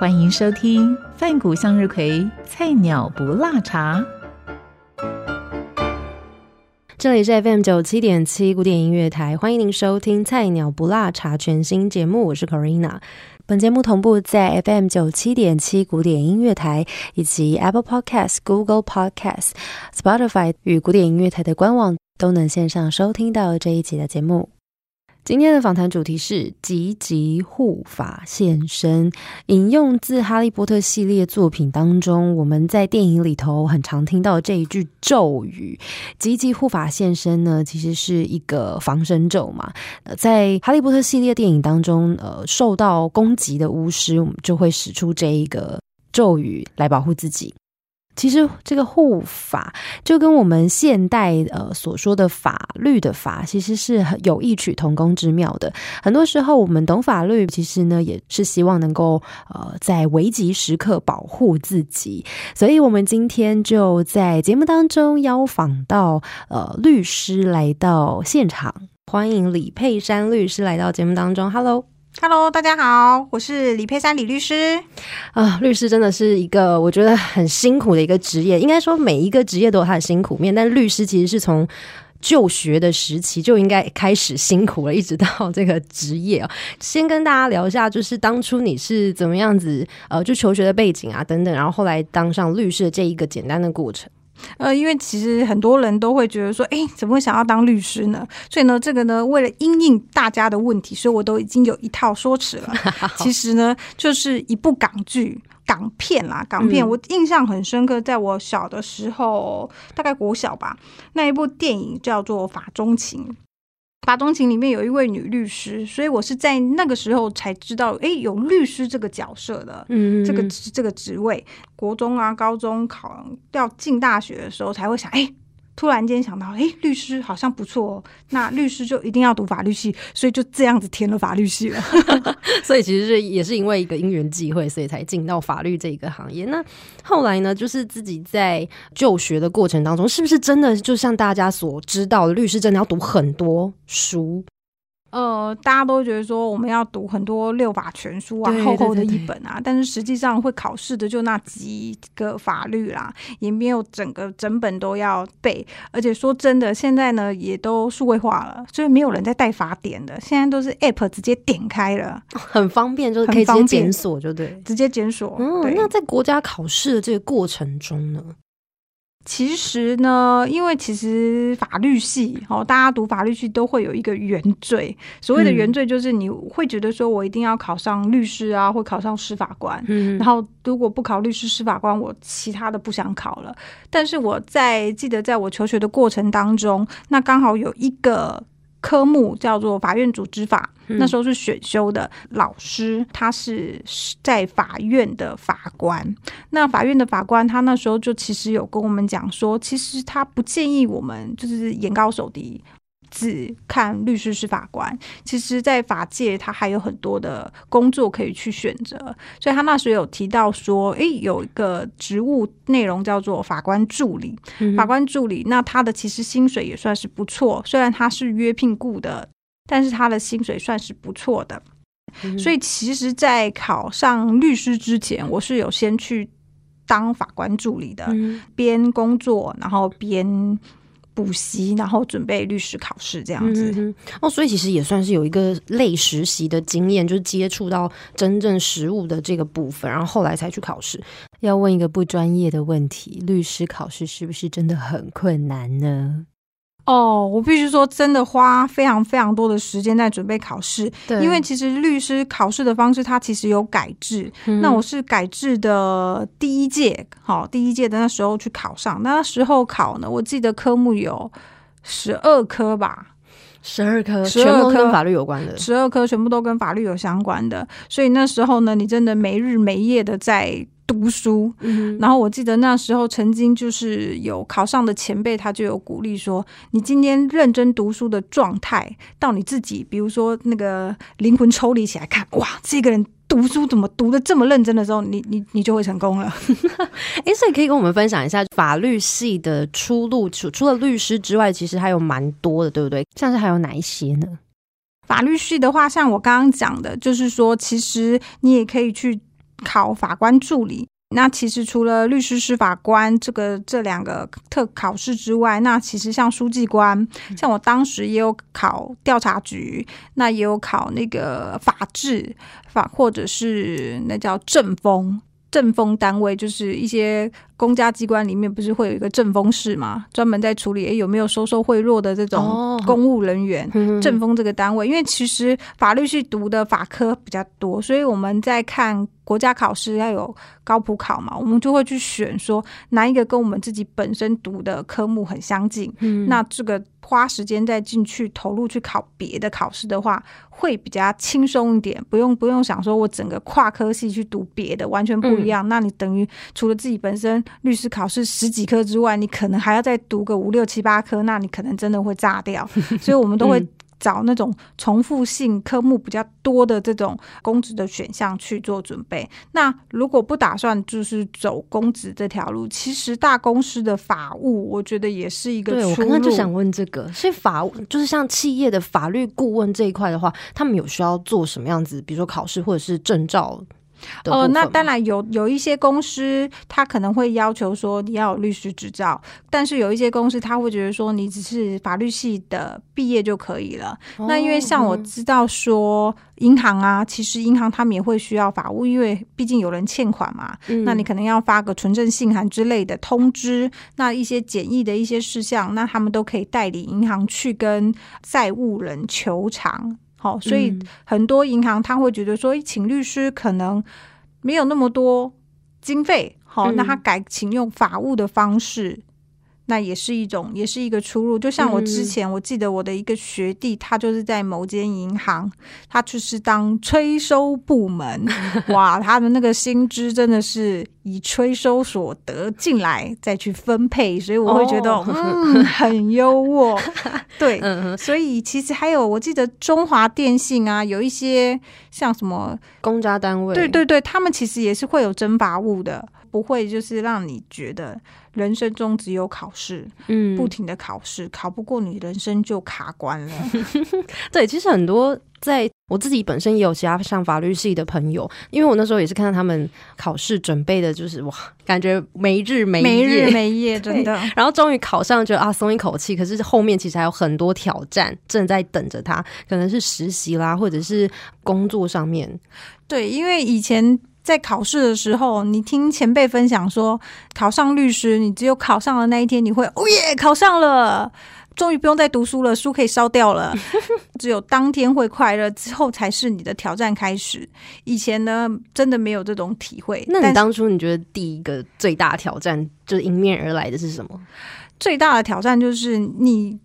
欢迎收听饭谷向日葵菜鸟不辣茶。这里是 FM 九七点七古典音乐台，欢迎您收听《菜鸟不辣茶》全新节目，我是 Corina。本节目同步在 FM 九七点七古典音乐台以及 Apple Podcast、Google Podcast、Spotify 与古典音乐台的官网都能线上收听到这一集的节目。今天的访谈主题是积极护法现身，引用自《哈利波特》系列作品当中，我们在电影里头很常听到这一句咒语“积极护法现身”呢，其实是一个防身咒嘛。呃，在《哈利波特》系列电影当中，呃，受到攻击的巫师，我们就会使出这一个咒语来保护自己。其实这个护法就跟我们现代呃所说的法律的法，其实是有异曲同工之妙的。很多时候我们懂法律，其实呢也是希望能够呃在危急时刻保护自己。所以，我们今天就在节目当中邀访到呃律师来到现场，欢迎李佩珊律师来到节目当中。Hello。Hello，大家好，我是李佩珊李律师。啊，律师真的是一个我觉得很辛苦的一个职业。应该说每一个职业都有它的辛苦面，但律师其实是从就学的时期就应该开始辛苦了，一直到这个职业啊。先跟大家聊一下，就是当初你是怎么样子呃，就求学的背景啊等等，然后后来当上律师的这一个简单的过程。呃，因为其实很多人都会觉得说，哎，怎么会想要当律师呢？所以呢，这个呢，为了因应大家的问题，所以我都已经有一套说辞了。其实呢，就是一部港剧、港片啦，港片我印象很深刻，在我小的时候，大概国小吧，那一部电影叫做《法中情》。法中情里面有一位女律师，所以我是在那个时候才知道，哎，有律师这个角色的，嗯，这个这个职位，国中啊、高中考要进大学的时候才会想，哎。突然间想到，哎，律师好像不错，那律师就一定要读法律系，所以就这样子填了法律系了。所以其实是也是因为一个因缘际会，所以才进到法律这一个行业。那后来呢，就是自己在就学的过程当中，是不是真的就像大家所知道，律师真的要读很多书？呃，大家都觉得说我们要读很多六法全书啊，厚厚的一本啊，但是实际上会考试的就那几个法律啦，也没有整个整本都要背。而且说真的，现在呢也都数位化了，所以没有人在带法典的，现在都是 App 直接点开了，很方便，就是可以直接检索，就对，直接检索。嗯，那在国家考试的这个过程中呢？其实呢，因为其实法律系哦，大家读法律系都会有一个原罪。所谓的原罪，就是你会觉得说我一定要考上律师啊，或考上司法官。嗯，然后如果不考律师、司法官，我其他的不想考了。但是我在记得，在我求学的过程当中，那刚好有一个。科目叫做法院组织法，那时候是选修的老师，他是在法院的法官。那法院的法官，他那时候就其实有跟我们讲说，其实他不建议我们就是眼高手低。只看律师是法官，其实，在法界他还有很多的工作可以去选择。所以他那时候有提到说，诶，有一个职务内容叫做法官助理。法官助理，那他的其实薪水也算是不错，虽然他是约聘雇的，但是他的薪水算是不错的。所以，其实，在考上律师之前，我是有先去当法官助理的，边工作然后边。补习，然后准备律师考试这样子哦，所以其实也算是有一个类实习的经验，就是接触到真正实务的这个部分，然后后来才去考试。要问一个不专业的问题，律师考试是不是真的很困难呢？哦，我必须说，真的花非常非常多的时间在准备考试。对，因为其实律师考试的方式，它其实有改制。那我是改制的第一届，好，第一届的那时候去考上。那时候考呢，我记得科目有十二科吧。十二科，12全部都科跟法律有关的。十二科全部都跟法律有相关的，所以那时候呢，你真的没日没夜的在读书。嗯然后我记得那时候曾经就是有考上的前辈，他就有鼓励说，你今天认真读书的状态，到你自己，比如说那个灵魂抽离起来看，哇，这个人。读书怎么读的这么认真的时候，你你你就会成功了。哎，所以可以跟我们分享一下法律系的出路，除除了律师之外，其实还有蛮多的，对不对？像是还有哪一些呢？法律系的话，像我刚刚讲的，就是说，其实你也可以去考法官助理。那其实除了律师、司法官这个这两个特考试之外，那其实像书记官，像我当时也有考调查局，那也有考那个法制法，或者是那叫政风。政风单位就是一些公家机关里面不是会有一个政风室嘛，专门在处理诶有没有收受贿赂的这种哦。公务人员。嗯政风这个单位，因为其实法律系读的法科比较多，所以我们在看国家考试要有高普考嘛，我们就会去选说哪一个跟我们自己本身读的科目很相近，嗯。那这个花时间再进去投入去考别的考试的话，会比较轻松一点，不用不用想说我整个跨科系去读别的，完全不一样。那你等于除了自己本身律师考试十几科之外，你可能还要再读个五六七八科，那你可能真的会炸掉。所以我们都会嗯找那种重复性科目比较多的这种公职的选项去做准备。那如果不打算就是走公职这条路，其实大公司的法务，我觉得也是一个对，我。刚刚就想问这个，所以法务就是像企业的法律顾问这一块的话，他们有需要做什么样子，比如说考试或者是证照呃，那当然有有一些公司，他可能会要求说你要有律师执照，但是有一些公司他会觉得说你只是法律系的毕业就可以了。那因为像我嗯知道说银行啊，其实银行他们也会需要法务，因为毕竟有人欠款嘛，嗯那你可能要发个存证信函之类的通知，那一些简易的一些事项，那他们都可以代理银行去跟债务人求偿。好，所以嗯很多银行他会觉得说，诶请律师可能没有那么多经费，好，嗯那他改请用法务的方式。那也是一种，也是一个出路。就像我之嗯前，我记得我的一个学弟，他就是在某间银行，他就是当催收部门，哇，他的那个薪资真的是以催收所得进来再去分配，所以我会觉得，哦嗯，很优渥。对，嗯，所以其实还有，我记得中华电信啊，有一些像什么，公家单位，对对对，他们其实也是会有征拔物的，不会就是让你觉得人生中只有考试，嗯不停的考试，考不过你人生就卡关了。对，其实很多在我自己本身也有其他上法律系的朋友，因为我那时候也是看到他们考试准备的，就是哇，感觉没日没没夜。日没夜，真的。然后终于考上，觉得啊松一口气。可是后面其实还有很多挑战正在等着他，可能是实习啦，或者是工作上面。对，因为以前在考试的时候，你听前辈分享说，考上律师，你只有考上的那一天，你会哦耶，考上了。终于不用再读书了，书可以烧掉了。只有当天会快乐，之后才是你的挑战开始。以前呢，真的没有这种体会。那你当初你觉得第一个最大挑战就是迎面而来的是什么？最大的挑战就是你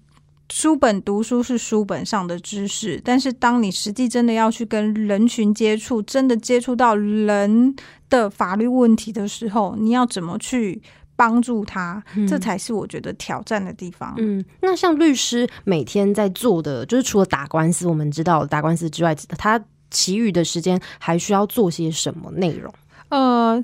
书本读书是书本上的知识，但是当你实际真的要去跟人群接触，真的接触到人的法律问题的时候，你要怎么去帮助他？这才是我觉得挑战的地方。嗯，那像律师每天在做的，就是除了打官司，我们知道打官司之外，他其余的时间还需要做些什么内容？呃，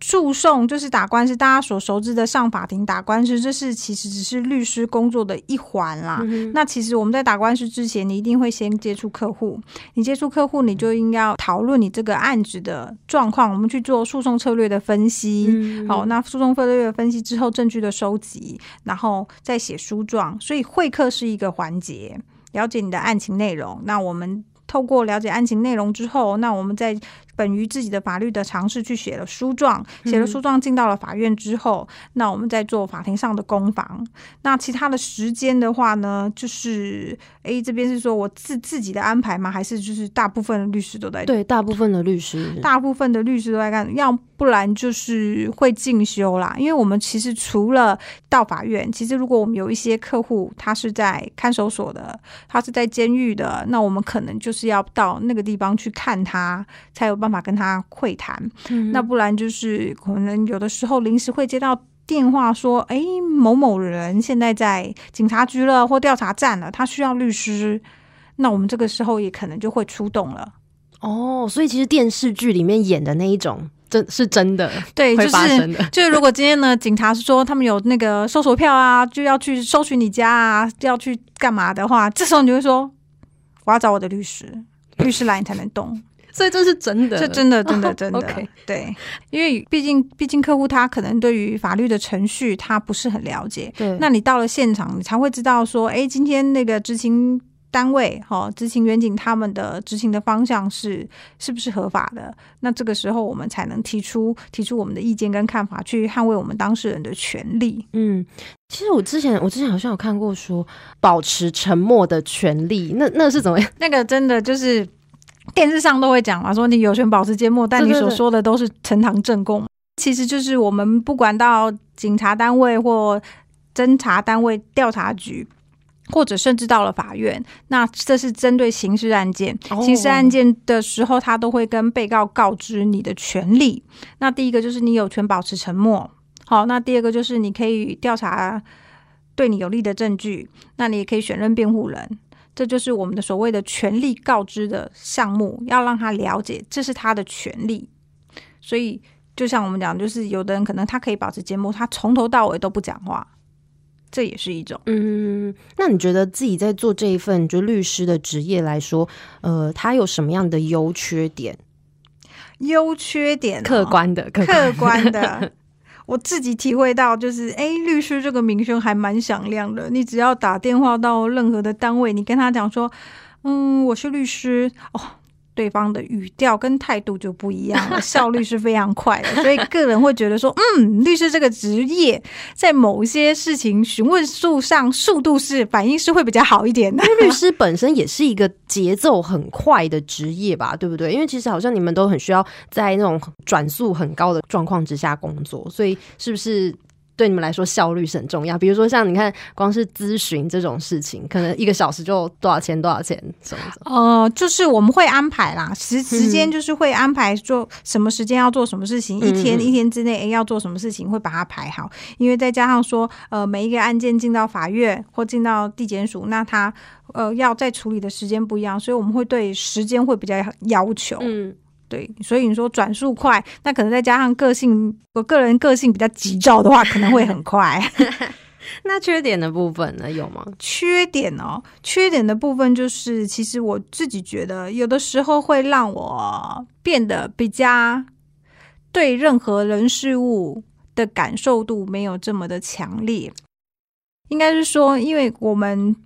诉讼就是打官司，大家所熟知的上法庭打官司，这是其实只是律师工作的一环啦。嗯那其实我们在打官司之前，你一定会先接触客户。你接触客户，你就应该要讨论你这个案子的状况，我们去做诉讼策略的分析。嗯好，那诉讼策略的分析之后，证据的收集，然后再写书状。所以会客是一个环节，了解你的案情内容。那我们透过了解案情内容之后，那我们再本于自己的法律的尝试去写了书状，写了书状进到了法院之后，那我们再做法庭上的攻防。那其他的时间的话呢，就是 A 这边是说我自自己的安排吗？还是就是大部分的律师都在对，大部分的律师，大部分的律师都在干，要不然就是会进修啦。因为我们其实除了到法院，其实如果我们有一些客户他是在看守所的，他是在监狱的，那我们可能就是要到那个地方去看他，才有办法跟他会谈。嗯那不然就是可能有的时候临时会接到电话说，哎，某某人现在在警察局了或调查站了，他需要律师。那我们这个时候也可能就会出动了。哦，所以其实电视剧里面演的那一种，真是真的对，就是。就是如果今天呢，警察是说他们有那个搜索票啊，就要去搜寻你家啊，要去干嘛的话，这时候你就会说，我要找我的律师，律师来你才能动。所以这是真的，这真的真的哦真的、OK 对，因为毕竟毕竟客户他可能对于法律的程序他不是很了解，对，那你到了现场，你才会知道说，哎，今天那个执行单位哈、执行远景他们的执行的方向是是不是合法的？那这个时候我们才能提出提出我们的意见跟看法，去捍卫我们当事人的权利。嗯，其实我之前我之前好像有看过说保持沉默的权利，那那是怎么样？那个真的就是电视上都会讲嘛，说你有权保持缄默，但你所说的都是呈堂证供。其实就是我们不管到警察单位或侦查单位、调查局。或者甚至到了法院，那这是针对刑事案件。哦刑事案件的时候，他都会跟被告告知你的权利。那第一个就是你有权保持沉默，好，那第二个就是你可以调查对你有利的证据，那你也可以选任辩护人。这就是我们的所谓的权利告知的项目，要让他了解这是他的权利。所以，就像我们讲，就是有的人可能他可以保持缄默，他从头到尾都不讲话，这也是一种。嗯，那你觉得自己在做这一份就律师的职业来说，呃，他有什么样的优缺点？优缺点、哦客、观的，客客观的，我自己体会到，就是哎，律师这个名声还蛮响亮的。你只要打电话到任何的单位，你跟他讲说，嗯，我是律师哦。对方的语调跟态度就不一样了，效率是非常快的，所以个人会觉得说，嗯，律师这个职业在某些事情询问速上速度是反应是会比较好一点的。因为律师本身也是一个节奏很快的职业吧，对不对？因为其实好像你们都很需要在那种转速很高的状况之下工作，所以是不是对你们来说效率是很重要？比如说像你看，光是咨询这种事情，可能一个小时就多少钱多少钱什么的。呃，就是我们会安排啦，时时间就是会安排做什么时间要做什么事情，一天嗯一天之内诶要做什么事情，会把它排好。因为再加上说，呃，每一个案件进到法院或进到地检署，那它呃要再处理的时间不一样，所以我们会对时间会比较要求。嗯，对，所以你说转速快，那可能再加上个性，我个人个性比较急躁的话，可能会很快。那缺点的部分呢，有吗？缺点哦，缺点的部分就是，其实我自己觉得，有的时候会让我变得比较对任何人事物的感受度没有这么的强烈。应该是说，因为我们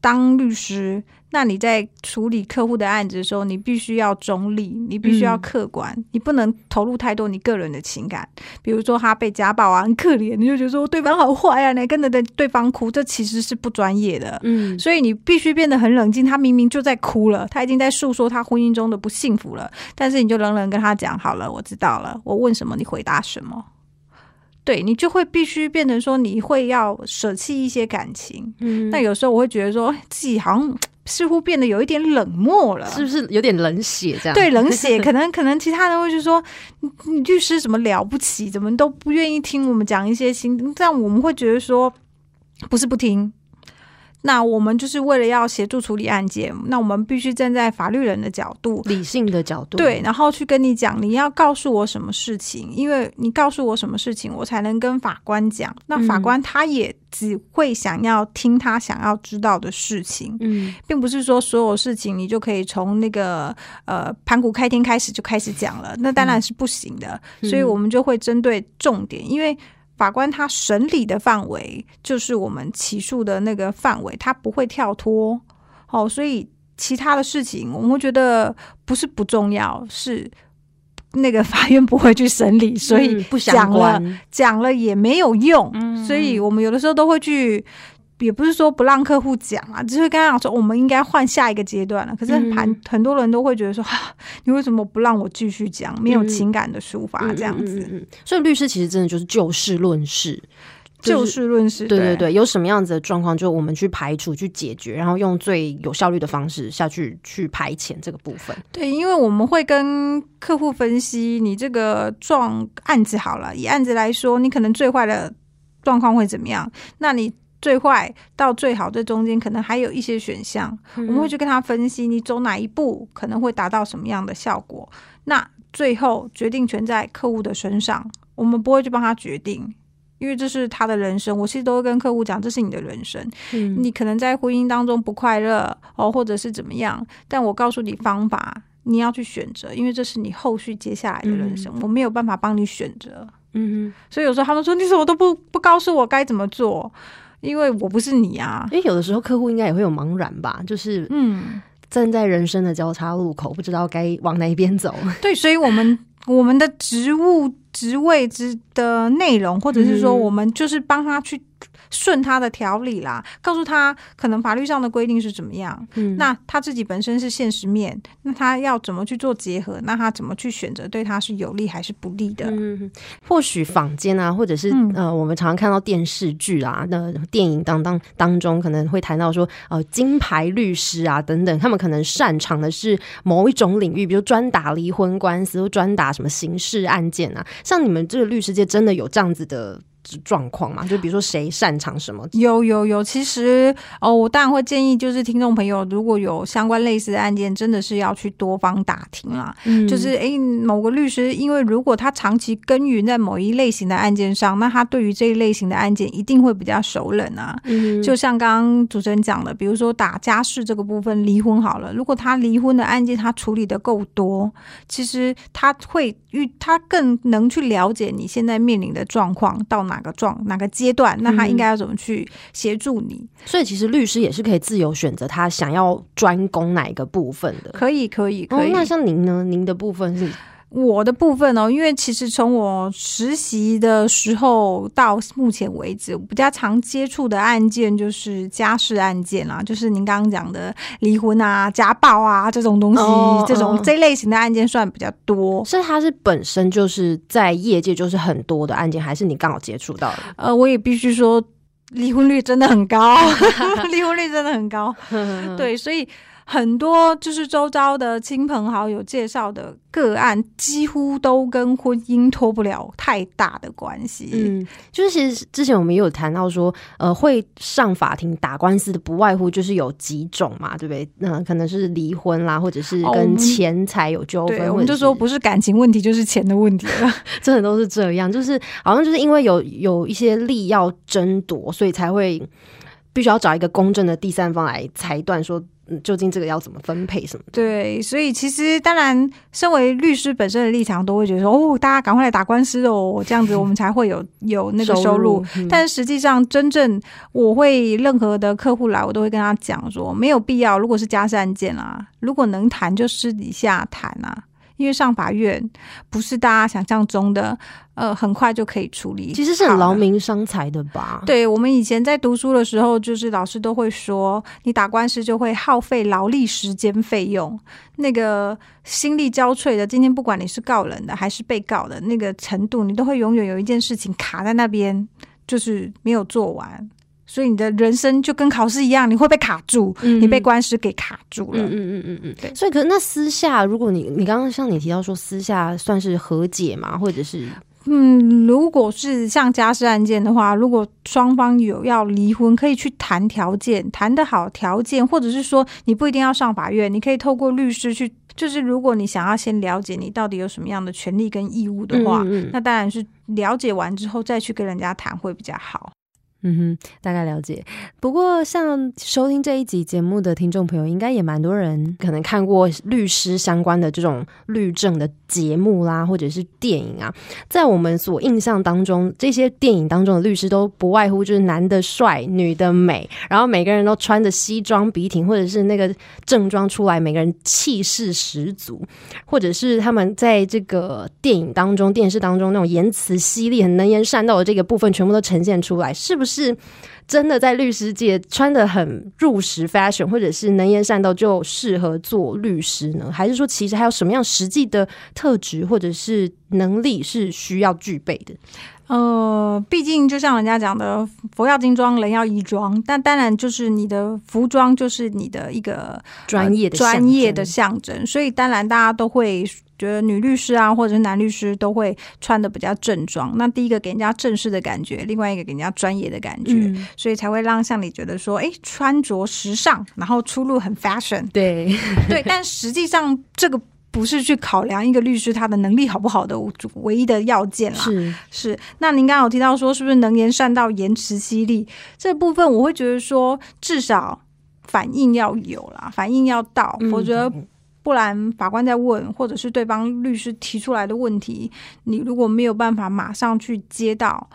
当律师，那你在处理客户的案子的时候，你必须要中立，你必须要嗯客观，你不能投入太多你个人的情感。比如说他被家暴啊，很可怜，你就觉得说对方好坏啊，你跟着对对方哭，这其实是不专业的。嗯，所以你必须变得很冷静。他明明就在哭了，他已经在诉说他婚姻中的不幸福了，但是你就冷冷跟他讲好了，我知道了，我问什么你回答什么。对你就会必须变成说，你会要舍弃一些感情。嗯那有时候我会觉得说，哎自己好像似乎变得有一点冷漠了，是不是有点冷血这样？对，冷血，可能可能其他人会就说，律师怎么了不起，怎么都不愿意听我们讲一些新，这样我们会觉得说，不是不听。那我们就是为了要协助处理案件，那我们必须站在法律人的角度，理性的角度，对，然后去跟你讲，你要告诉我什么事情，因为你告诉我什么事情，我才能跟法官讲。那法嗯官他也只会想要听他想要知道的事情，嗯，并不是说所有事情你就可以从那个呃盘古开天开始就开始讲了，那当然是不行的。嗯所以我们就会针对重点，因为法官他审理的范围就是我们起诉的那个范围，他不会跳脱。哦，所以其他的事情我们会觉得不是不重要，是那个法院不会去审理，所以讲了关，讲了也没有用。嗯所以我们有的时候都会去。也不是说不让客户讲啊，只是刚刚讲说我们应该换下一个阶段了。可是嗯很很多人都会觉得说，啊、你为什么不让我继续讲？没有嗯情感的抒发这样子，所以律师其实真的就是就事论事，就事论事。对对对，有什么样子的状况，就我们去排除、去解决，然后用最有效率的方式下去去排遣这个部分。对，因为我们会跟客户分析你这个状案子好了，以案子来说，你可能最坏的状况会怎么样？那你最坏到最好这中间可能还有一些选项，我们会去跟他分析，你走哪一步可能会达到什么样的效果。那最后决定权在客户的身上，我们不会去帮他决定。因为这是他的人生，我其实都会跟客户讲，这是你的人生。嗯你可能在婚姻当中不快乐哦，或者是怎么样，但我告诉你方法，你要去选择，因为这是你后续接下来的人生，我没有办法帮你选择。嗯所以有时候他们说你怎么都不不告诉我该怎么做，因为我不是你啊，。因为有的时候客户应该也会有茫然吧，就是嗯，站在人生的交叉路口，不知道该往哪一边走。对，所以我们我们的职务职位之的内容，或者是说嗯我们就是帮他去顺他的条理啦，告诉他可能法律上的规定是怎么样。嗯那他自己本身是现实面，那他要怎么去做结合？那他怎么去选择对他是有利还是不利的？嗯，或许坊间啊，或者是、嗯呃，我们常常看到电视剧啊，那电影当当当中可能会谈到说，呃，金牌律师啊等等，他们可能擅长的是某一种领域，比如专打离婚官司，或专打什么刑事案件啊。像你们这个律师界，真的有这样子的状况嘛？就比如说谁擅长什么？有有有，其实哦，我当然会建议，就是听众朋友如果有相关类似的案件，真的是要去多方打听啦。嗯就是诶，某个律师，因为如果他长期耕耘在某一类型的案件上，那他对于这一类型的案件一定会比较熟稔啊。嗯就像刚刚主持人讲的，比如说打家事这个部分，离婚好了，如果他离婚的案件他处理的够多，其实他会遇他更能去了解你现在面临的状况到哪个状哪个阶段，那他应该要怎么去协助你？所以其实律师也是可以自由选择他想要专攻哪一个部分的。可以，可以，可以。，哦那像您呢？您的部分是我的部分哦，因为其实从我实习的时候到目前为止，我比较常接触的案件就是家事案件啦，就是您刚刚讲的离婚啊、家暴啊这种东西，哦这种、哦这类型的案件算比较多。是它是本身就是在业界就是很多的案件，还是你刚好接触到的？呃，我也必须说，离婚率真的很高，离婚率真的很高。对，所以很多就是周遭的亲朋好友介绍的个案，几乎都跟婚姻脱不了太大的关系。嗯，就是其实之前我们也有谈到说，呃，会上法庭打官司的不外乎就是有几种嘛，对不对？那、可能是离婚啦，或者是跟钱财有纠纷，对，我们就说不是感情问题，就是钱的问题了。真的都是这样，就是好像就是因为有有一些利要争夺，所以才会必须要找一个公正的第三方来裁断说，嗯，究竟这个要怎么分配什么的。对，所以其实当然，身为律师本身的立场，都会觉得说，哦，大家赶快来打官司哦，这样子我们才会有有那个收入。嗯但实际上，真正我会任何的客户来，我都会跟他讲说，没有必要。如果是家事案件啊，如果能谈就私底下谈啊，因为上法院不是大家想象中的，呃，很快就可以处理。其实是很劳。民伤财的吧？对我们以前在读书的时候，就是老师都会说，你打官司就会耗费劳力时间费用，那个心力交瘁的。今天不管你是告人的还是被告的那个程度，你都会永远有一件事情卡在那边，就是没有做完。所以你的人生就跟考试一样，你会被卡住，嗯。你被官司给卡住了。嗯嗯嗯嗯嗯，对。所以可是那私下，如果你你刚刚像你提到说私下算是和解嘛，或者是嗯，如果是像家事案件的话，如果双方有要离婚，可以去谈条件，谈得好条件，或者是说你不一定要上法院，你可以透过律师去，就是如果你想要先了解你到底有什么样的权利跟义务的话，嗯嗯嗯。那当然是了解完之后再去跟人家谈会比较好。嗯哼，大概了解。不过，像收听这一集节目的听众朋友，应该也蛮多人可能看过律师相关的这种律政的节目啦，或者是电影啊。在我们所印象当中，这些电影当中的律师都不外乎就是男的帅，女的美，然后每个人都穿着西装笔挺，或者是那个正装出来，每个人气势十足，或者是他们在这个电影当中、电视当中那种言辞犀利、很能言善道的这个部分，全部都呈现出来，是不是？是真的在律师界穿的很入时 fashion，或者是能言善道就适合做律师呢？还是说其实还有什么样实际的特质或者是能力是需要具备的？呃，毕竟就像人家讲的，佛要金装，人要衣装。但当然，就是你的服装就是你的一个专业的专业的象征。所以当然，大家都会觉得女律师啊，或者是男律师都会穿的比较正装。那第一个给人家正式的感觉，另外一个给人家专业的感觉，所以才会让像你觉得说，哎，穿着时尚，然后出路很 fashion。对对，但实际上这个。不是去考量一个律师他的能力好不好的唯一的要件啦，是是。那您刚刚有提到说，是不是能言善道、言辞犀利这部分，我会觉得说，至少反应要有啦，反应要到，否则不然法官在问，或者是对方律师提出来的问题，你如果没有办法马上去接到。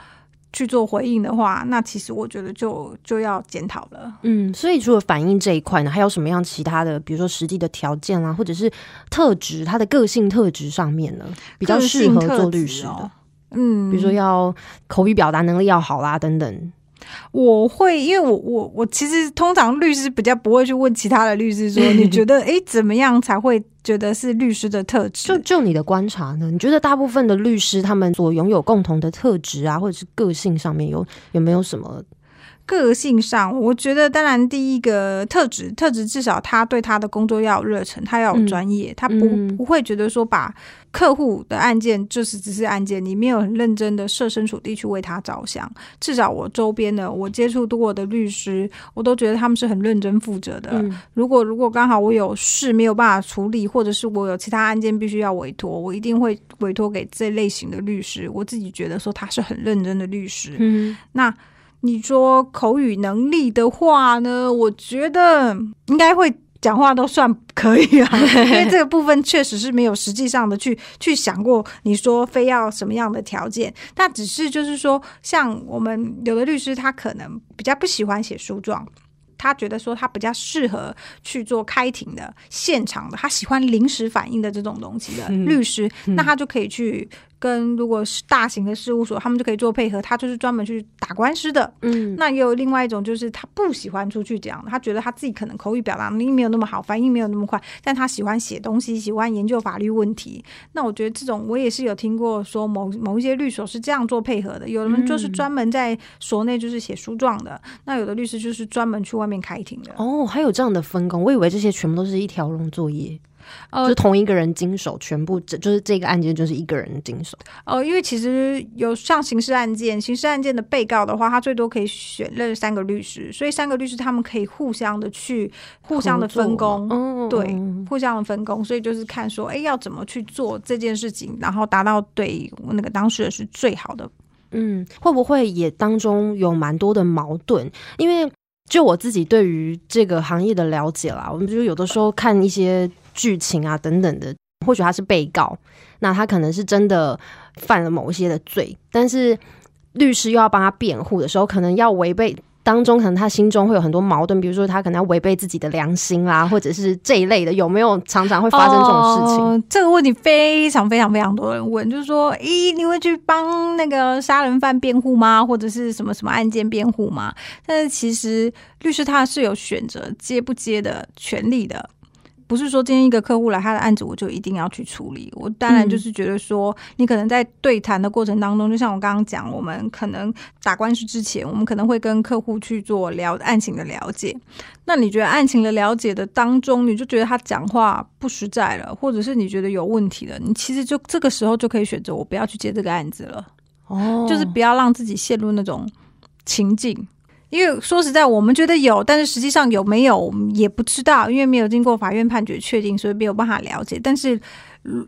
去做回应的话，那其实我觉得就就要检讨了。嗯，所以除了反应这一块呢，还有什么样其他的，比如说实际的条件啊，或者是特质，他的个性特质上面呢，比较适合做律师的。嗯，比如说要口语表达能力要好啦，等等。我会，因为我我我其实通常律师比较不会去问其他的律师说，你觉得哎怎么样才会觉得是律师的特质？就就你的观察呢？你觉得大部分的律师他们所拥有共同的特质啊，或者是个性上面有有没有什么？个性上，我觉得当然第一个特质，特质至少他对他的工作要有热忱，他要有专业，他不不会觉得说把客户的案件就是只是案件，你没有很认真的设身处地去为他着想。至少我周边的我接触过的律师，我都觉得他们是很认真负责的。如果如果刚好我有事没有办法处理，或者是我有其他案件必须要委托，我一定会委托给这类型的律师。我自己觉得说他是很认真的律师。嗯，那。你说口语能力的话呢？我觉得应该会讲话都算可以啊，因为这个部分确实是没有实际上的去去想过。你说非要什么样的条件？那只是就是说，像我们有的律师，他可能比较不喜欢写诉状。他觉得说他比较适合去做开庭的现场的，他喜欢临时反应的这种东西的律师，那他就可以去。跟如果是大型的事务所，他们就可以做配合。他就是专门去打官司的。嗯，那也有另外一种，就是他不喜欢出去讲，他觉得他自己可能口语表达能力没有那么好，反应没有那么快，但他喜欢写东西，喜欢研究法律问题。那我觉得这种我也是有听过，说某某一些律所是这样做配合的。有的人就是专门在所内就是写诉状的，那有的律师就是专门去外面开庭的。哦，还有这样的分工，我以为这些全部都是一条龙作业。就同一个人经手，全部这就是这个案件就是一个人经手。哦，因为其实有像刑事案件，刑事案件的被告的话，他最多可以选任三个律师，所以三个律师他们可以互相的去互相的分工，对，互相的分工。所以就是看说，哎，要怎么去做这件事情，然后达到对那个当事人是最好的。嗯，会不会也当中有蛮多的矛盾？因为就我自己对于这个行业的了解啦，我们就有的时候看一些。剧情啊等等的，或许他是被告，那他可能是真的犯了某一些的罪，但是律师又要帮他辩护的时候，可能要违背当中，可能他心中会有很多矛盾，比如说他可能要违背自己的良心啦，或者是这一类的，有没有常常会发生这种事情？这个问题非常非常非常多人问，就是说，咦，你会去帮那个杀人犯辩护吗？或者是什么什么案件辩护吗？但是其实律师他是有选择接不接的权利的。不是说今天一个客户来他的案子，我就一定要去处理。我当然就是觉得说，你可能在对谈的过程当中，就像我刚刚讲，我们可能打官司之前，我们可能会跟客户去做了案情的了解。那你觉得案情的了解的当中，你就觉得他讲话不实在了，或者是你觉得有问题了，你其实就这个时候就可以选择我不要去接这个案子了。哦，就是不要让自己陷入那种情境。因为说实在，我们觉得有，但是实际上有没有也不知道，因为没有经过法院判决确定，所以没有办法了解。但是，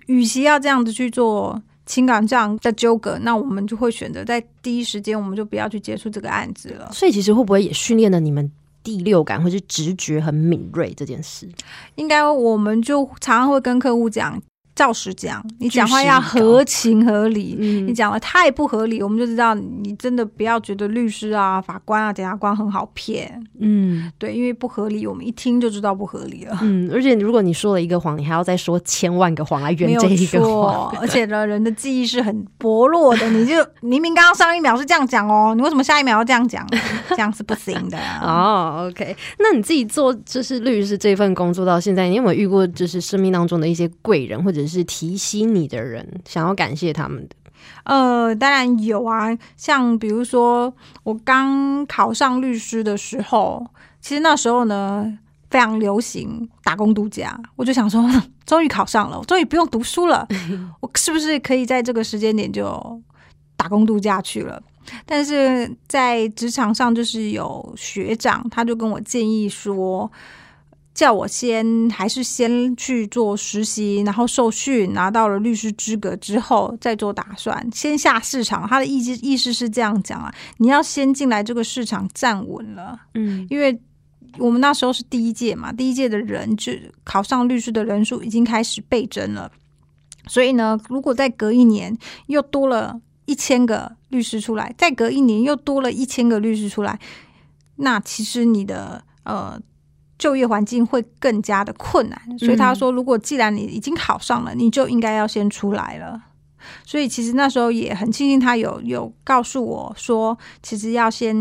与其要这样子去做情感上的纠葛，那我们就会选择在第一时间，我们就不要去接触这个案子了。所以其实会不会也训练了你们第六感或是直觉很敏锐这件事？应该我们就常常会跟客户讲。照实讲，你讲话要合情合理。嗯你讲的太不合理，我们就知道你真的不要觉得律师啊、法官啊、检察官很好骗。嗯对，因为不合理，我们一听就知道不合理了。嗯，而且如果你说了一个谎，你还要再说千万个谎来圆这一个谎。，而且呢，人的记忆是很薄弱的。你就明明刚刚上一秒是这样讲哦，你为什么下一秒要这样讲？这样是不行的。哦，OK，那你自己做就是律师这份工作到现在，你有没有遇过就是生命当中的一些贵人，或者是提醒你的人，想要感谢他们的？呃，当然有啊，像比如说我刚考上律师的时候，其实那时候呢非常流行打工度假，我就想说，终于考上了，我终于不用读书了，我是不是可以在这个时间点就打工度假去了？但是在职场上，就是有学长，他就跟我建议说，叫我先还是先去做实习，然后受训，拿到了律师资格之后再做打算，先下市场。他的意思意思是这样讲啊，你要先进来这个市场站稳了，嗯因为我们那时候是第一届嘛，第一届的人就考上律师的人数已经开始倍增了，所以呢，如果再隔一年又多了一千个律师出来，再隔一年又多了一千个律师出来，那其实你的呃。就业环境会更加的困难，所以他说，如果既然你已经考上了，你就应该要先出来了。所以其实那时候也很庆幸他有有告诉我说，其实要先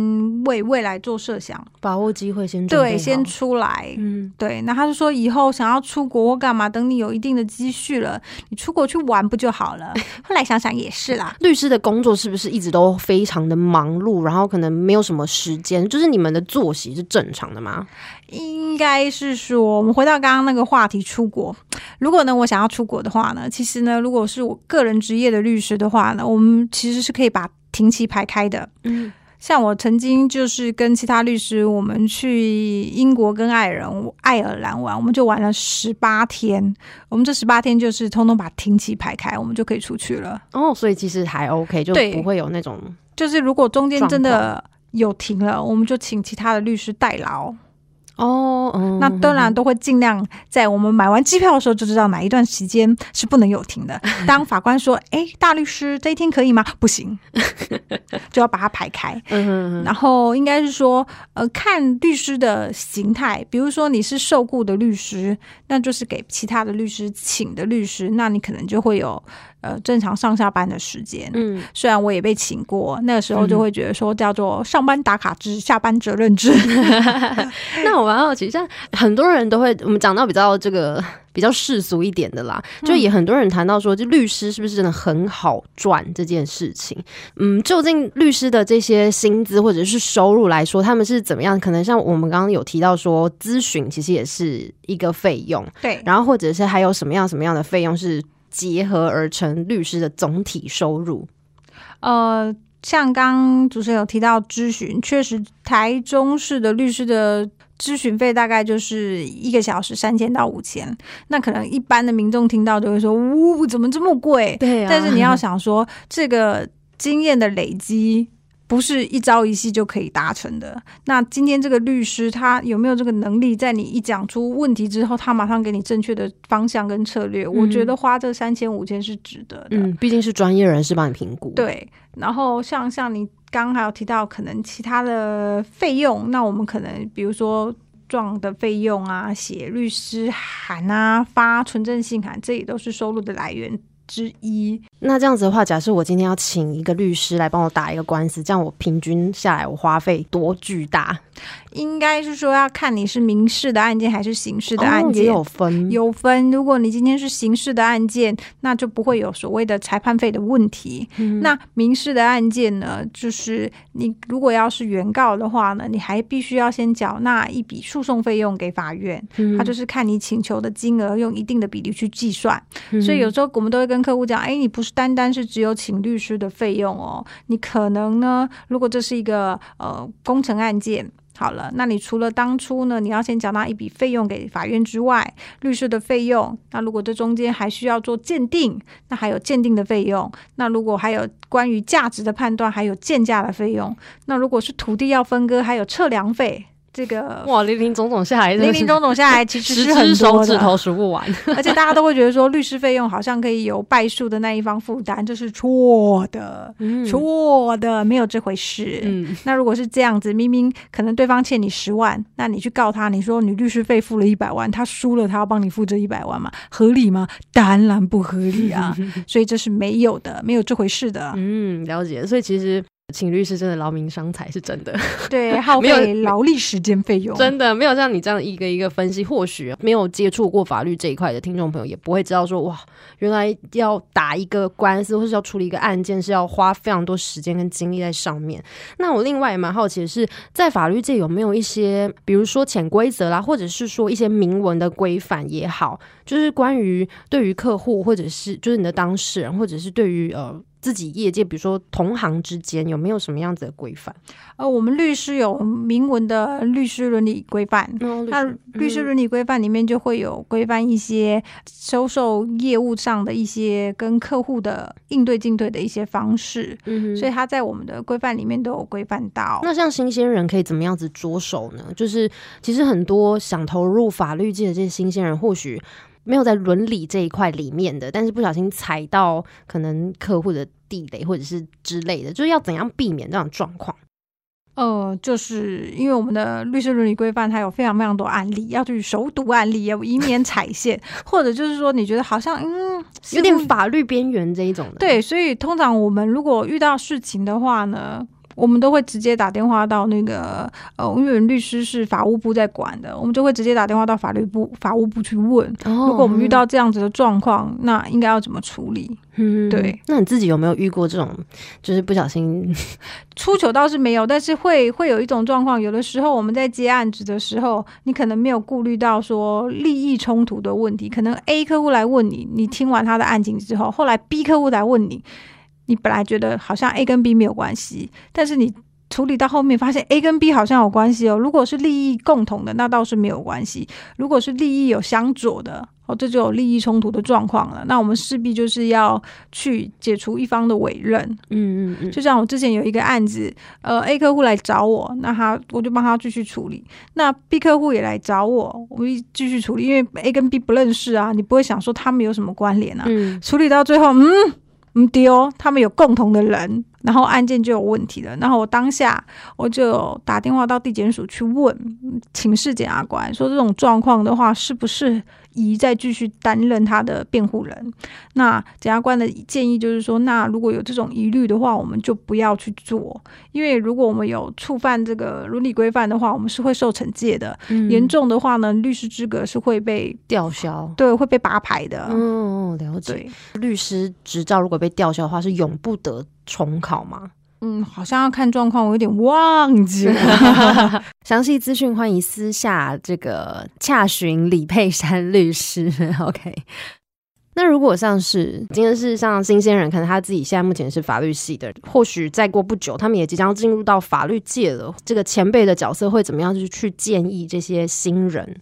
为未来做设想，把握机会先对，先出来。嗯对，那他就说以后想要出国或干嘛，等你有一定的积蓄了，你出国去玩不就好了？后来想想也是啦，律师的工作是不是一直都非常的忙碌，然后可能没有什么时间？就是你们的作息是正常的吗？应该是说，我们回到刚刚那个话题，出国。如果呢，我想要出国的话呢，其实呢，如果是我个人职业的律师的话呢，我们其实是可以把庭期排开的。嗯像我曾经就是跟其他律师，我们去英国跟爱尔兰爱尔兰玩，我们就玩了十八天。我们这十八天就是通通把庭期排开，我们就可以出去了。哦，所以其实还 OK，就不会有那种就是如果中间真的有停了，我们就请其他的律师代劳。哦，嗯那当然都会尽量在我们买完机票的时候就知道哪一段时间是不能有停的。当法官说：“哎，大律师这一天可以吗？”不行，就要把它排开。然后应该是说，呃，看律师的形态，比如说你是受雇的律师，那就是给其他的律师请的律师，那你可能就会有呃正常上下班的时间。嗯，虽然我也被请过，那个时候就会觉得说叫做上班打卡制、下班责任制。那我蛮好奇，像很多人都会，我们讲到比较这个比较世俗一点的啦，就也很多人谈到说，就律师是不是真的很好赚这件事情？嗯，究竟律师的这些薪资或者是收入来说，他们是怎么样？可能像我们刚刚有提到说，咨询其实也是一个费用，对，然后或者是还有什么样什么样的费用是结合而成律师的总体收入？呃，像刚主持人有提到咨询，确实台中市的律师的咨询费大概就是一个小时三千到五千，那可能一般的民众听到就会说，呜，怎么这么贵？对啊但是你要想说，这个经验的累积。不是一朝一夕就可以达成的。那今天这个律师他有没有这个能力，在你一讲出问题之后，他马上给你正确的方向跟策略？我觉得花这三千五千是值得的。嗯，毕竟是专业人士帮你评估，，对，然后像像你刚刚还有提到，可能其他的费用，那我们可能比如说状的费用啊，写律师函啊，发纯正信函，这也都是收入的来源之一。那这样子的话，假设我今天要请一个律师来帮我打一个官司，这样我平均下来我花费多巨大？应该是说要看你是民事的案件还是刑事的案件。哦也有分，有分，如果你今天是刑事的案件，那就不会有所谓的裁判费的问题。嗯那民事的案件呢，就是你如果要是原告的话呢，你还必须要先缴纳一笔诉讼费用给法院，嗯它就是看你请求的金额，用一定的比例去计算。嗯所以有时候我们都会跟客户讲，哎，你不是单单是只有请律师的费用哦，你可能呢，如果这是一个呃工程案件。好了，那你除了当初呢，你要先缴纳一笔费用给法院之外，律师的费用，那如果这中间还需要做鉴定，那还有鉴定的费用，那如果还有关于价值的判断，还有鉴价的费用，那如果是土地要分割，还有测量费。这个哇，林林总总下来，林林总总下来，其实 是很多手指头数不完。而且大家都会觉得说，律师费用好像可以由败诉的那一方负担，这是错的，错的，没有这回事。嗯，那如果是这样子，明明可能对方欠你十万，那你去告他，你说你律师费付了一百万，他输了，他要帮你付这一百万吗？合理吗？当然不合理啊！所以这是没有的，没有这回事的。嗯，了解。所以其实。请律师真的劳民伤财是真的，对，耗 费劳力时间费用，真的没有像你这样一个一个分析。或许没有接触过法律这一块的听众朋友也不会知道说，哇，原来要打一个官司或是要处理一个案件是要花非常多时间跟精力在上面。那我另外也蛮好奇的是，在法律界有没有一些，比如说潜规则啦，或者是说一些明文的规范也好，就是关于对于客户或者是就是你的当事人，或者是对于呃。自己业界，比如说同行之间，有没有什么样子的规范？呃，我们律师有明文的律师伦理规范，那律师伦理规范里面就会有规范一些销售业务上的一些跟客户的应对进退的一些方式，嗯，所以他在我们的规范里面都有规范到。那像新鲜人可以怎么样子着手呢？就是其实很多想投入法律界的这些新鲜人，或许。没有在伦理这一块里面的，但是不小心踩到可能客户的地雷或者是之类的，就是要怎样避免这种状况？呃，就是因为我们的律师伦理规范，它有非常非常多案例，要去熟读案例，以免踩线，或者就是说你觉得好像嗯有点法律边缘这一种的。对，所以通常我们如果遇到事情的话呢？我们都会直接打电话到那个呃，因为律师是法务部在管的，我们就会直接打电话到法律部、法务部去问。如果我们遇到这样子的状况，那应该要怎么处理？嗯，对。那你自己有没有遇过这种，就是不小心 出糗倒是没有，但是会会有一种状况，有的时候我们在接案子的时候，你可能没有顾虑到说利益冲突的问题，可能 A 客户来问你，你听完他的案情之后，后来 B 客户来问你。你本来觉得好像 A 跟 B 没有关系，但是你处理到后面发现 A 跟 B 好像有关系哦。如果是利益共同的，那倒是没有关系；如果是利益有相左的，哦，这就有利益冲突的状况了。那我们势必就是要去解除一方的委任。嗯嗯嗯。就像我之前有一个案子，呃，A 客户来找我，那他我就帮他继续处理。那 B 客户也来找我，我们继续处理，因为 A 跟 B 不认识啊，你不会想说他们有什么关联啊。嗯。处理到最后，嗯。丢，他们有共同的人，然后案件就有问题了。然后我当下我就打电话到地检署去问，请示检察官说这种状况的话，是不是？宜再继续担任他的辩护人，那检察官的建议就是说，那如果有这种疑虑的话，我们就不要去做，因为如果我们有触犯这个伦理规范的话，我们是会受惩戒的。严重的话呢，律师资格是会被吊销，对，会被拔牌的。嗯，了解。律师执照如果被吊销的话，是永不得重考吗？嗯，好像要看状况，我有点忘记了。详细资讯欢迎私下这个洽询李佩珊律师。OK，那如果像是今天是像新鲜人，可能他自己现在目前是法律系的，或许再过不久，他们也即将进入到法律界了。这个前辈的角色会怎么样？就是去建议这些新人。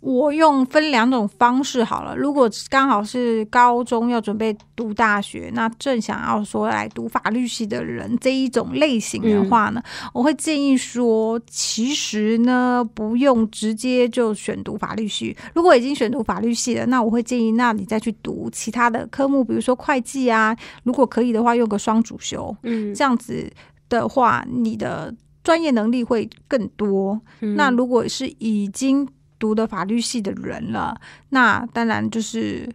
我用分两种方式好了。如果刚好是高中要准备读大学，那正想要说来读法律系的人这一种类型的话呢，我会建议说，其实呢不用直接就选读法律系。如果已经选读法律系了，那我会建议，那你再去读其他的科目，比如说会计啊。如果可以的话，用个双主修，嗯，这样子的话，你的专业能力会更多。那如果是已经读的法律系的人了，那当然就是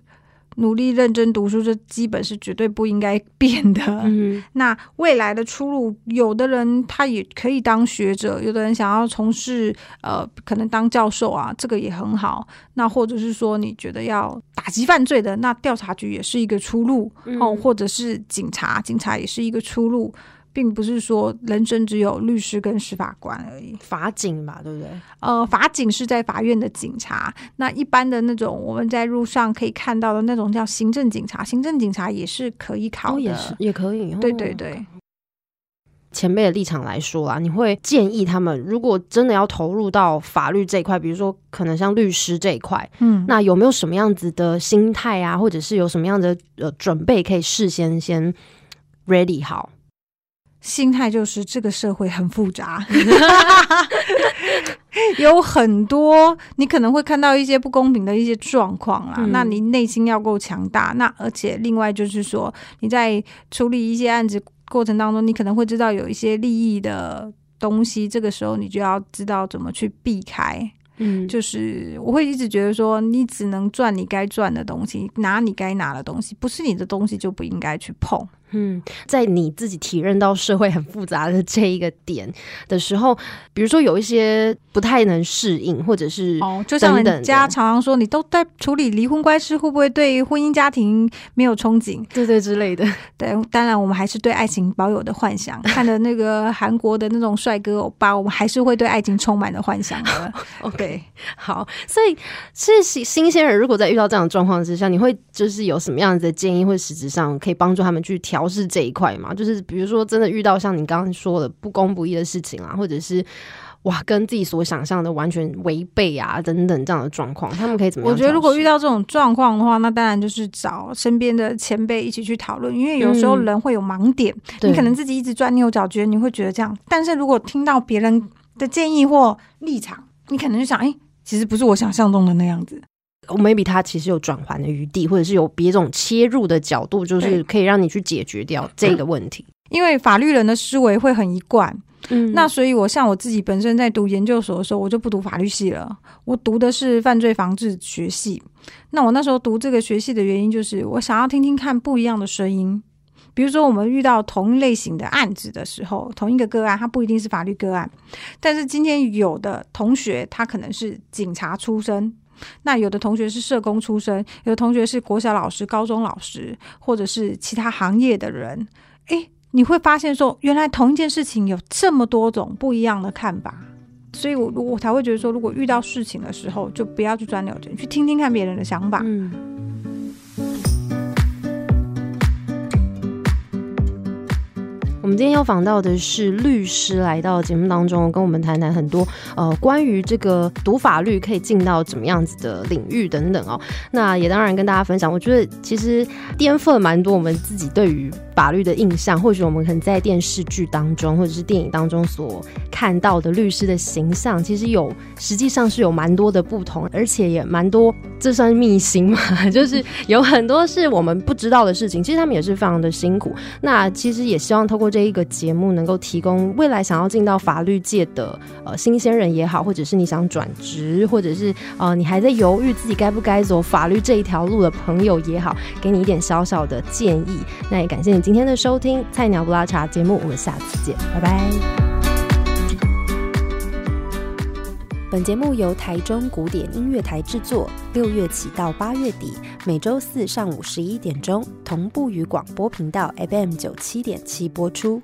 努力认真读书，这基本是绝对不应该变的。嗯，那未来的出路，有的人他也可以当学者，有的人想要从事呃，可能当教授啊，这个也很好。那或者是说，你觉得要打击犯罪的，那调查局也是一个出路哦，或者是警察，警察也是一个出路。并不是说人生只有律师跟司法官而已，法警嘛，对不对？呃，法警是在法院的警察，那一般的那种我们在路上可以看到的那种叫行政警察，行政警察也是可以考的，也是也可以。对对对。前辈的立场来说啊，你会建议他们，如果真的要投入到法律这一块，比如说可能像律师这一块，嗯，那有没有什么样子的心态啊，或者是有什么样的呃准备可以事先先 ready 好？心态就是这个社会很复杂，有很多你可能会看到一些不公平的一些状况啦。那你内心要够强大。那而且另外就是说，你在处理一些案子。过程当中，你可能会知道有一些利益的东西，这个时候你就要知道怎么去避开。嗯，就是我会一直觉得说，你只能赚你该赚的东西，拿你该拿的东西，不是你的东西就不应该去碰。嗯，在你自己体认到社会很复杂的这一个点的时候，比如说有一些不太能适应，或者是哦，就像人家常常说，你都在处理离婚官司，会不会对婚姻家庭没有憧憬？对对之类的。对，当然我们还是对爱情保有的幻想。看的那个韩国的那种帅哥欧巴，我们还是会对爱情充满了幻想的。OK，好，所以是新新鲜人，如果在遇到这样的状况之下，你会就是有什么样子的建议，或实质上可以帮助他们去调？是这一块嘛？就是比如说，真的遇到像你刚刚说的不公不义的事情啊，或者是哇，跟自己所想象的完全违背啊，等等这样的状况，他们可以怎么？我觉得如果遇到这种状况的话，那当然就是找身边的前辈一起去讨论，因为有时候人会有盲点，你可能自己一直钻牛角尖，你会觉得这样。但是如果听到别人的建议或立场，你可能就想，哎，其实不是我想象中的那样子。Maybe 他其实有转圜的余地，或者是有别种切入的角度，就是可以让你去解决掉这个问题。因为法律人的思维会很一贯，嗯，那所以我像我自己本身在读研究所的时候，我就不读法律系了，我读的是犯罪防治学系。那我那时候读这个学系的原因，就是我想要听听看不一样的声音。比如说，我们遇到同一类型的案子的时候，同一个个案，它不一定是法律个案，但是今天有的同学他可能是警察出身。那有的同学是社工出身，有的同学是国小老师、高中老师，或者是其他行业的人。诶，你会发现说，原来同一件事情有这么多种不一样的看法，所以我我才会觉得说，如果遇到事情的时候，就不要去钻牛角，去听听看别人的想法。我们今天要访到的是律师，来到节目当中跟我们谈谈很多呃关于这个读法律可以进到怎么样子的领域等等哦。那也当然跟大家分享，我觉得其实颠覆了蛮多我们自己对于法律的印象。或许我们可能在电视剧当中或者是电影当中所看到的律师的形象，其实有实际上是有蛮多的不同，而且也蛮多，这算秘辛嘛？就是有很多是我们不知道的事情。其实他们也是非常的辛苦。那其实也希望透过。这一个节目能够提供未来想要进到法律界的呃新鲜人也好，或者是你想转职，或者是呃你还在犹豫自己该不该走法律这一条路的朋友也好，给你一点小小的建议。那也感谢你今天的收听《菜鸟不拉茶》节目，我们下次见，拜拜。本节目由台中古典音乐台制作，六月起到八月底，每周四上午十一点钟同步于广播频道 FM 九七点七播出。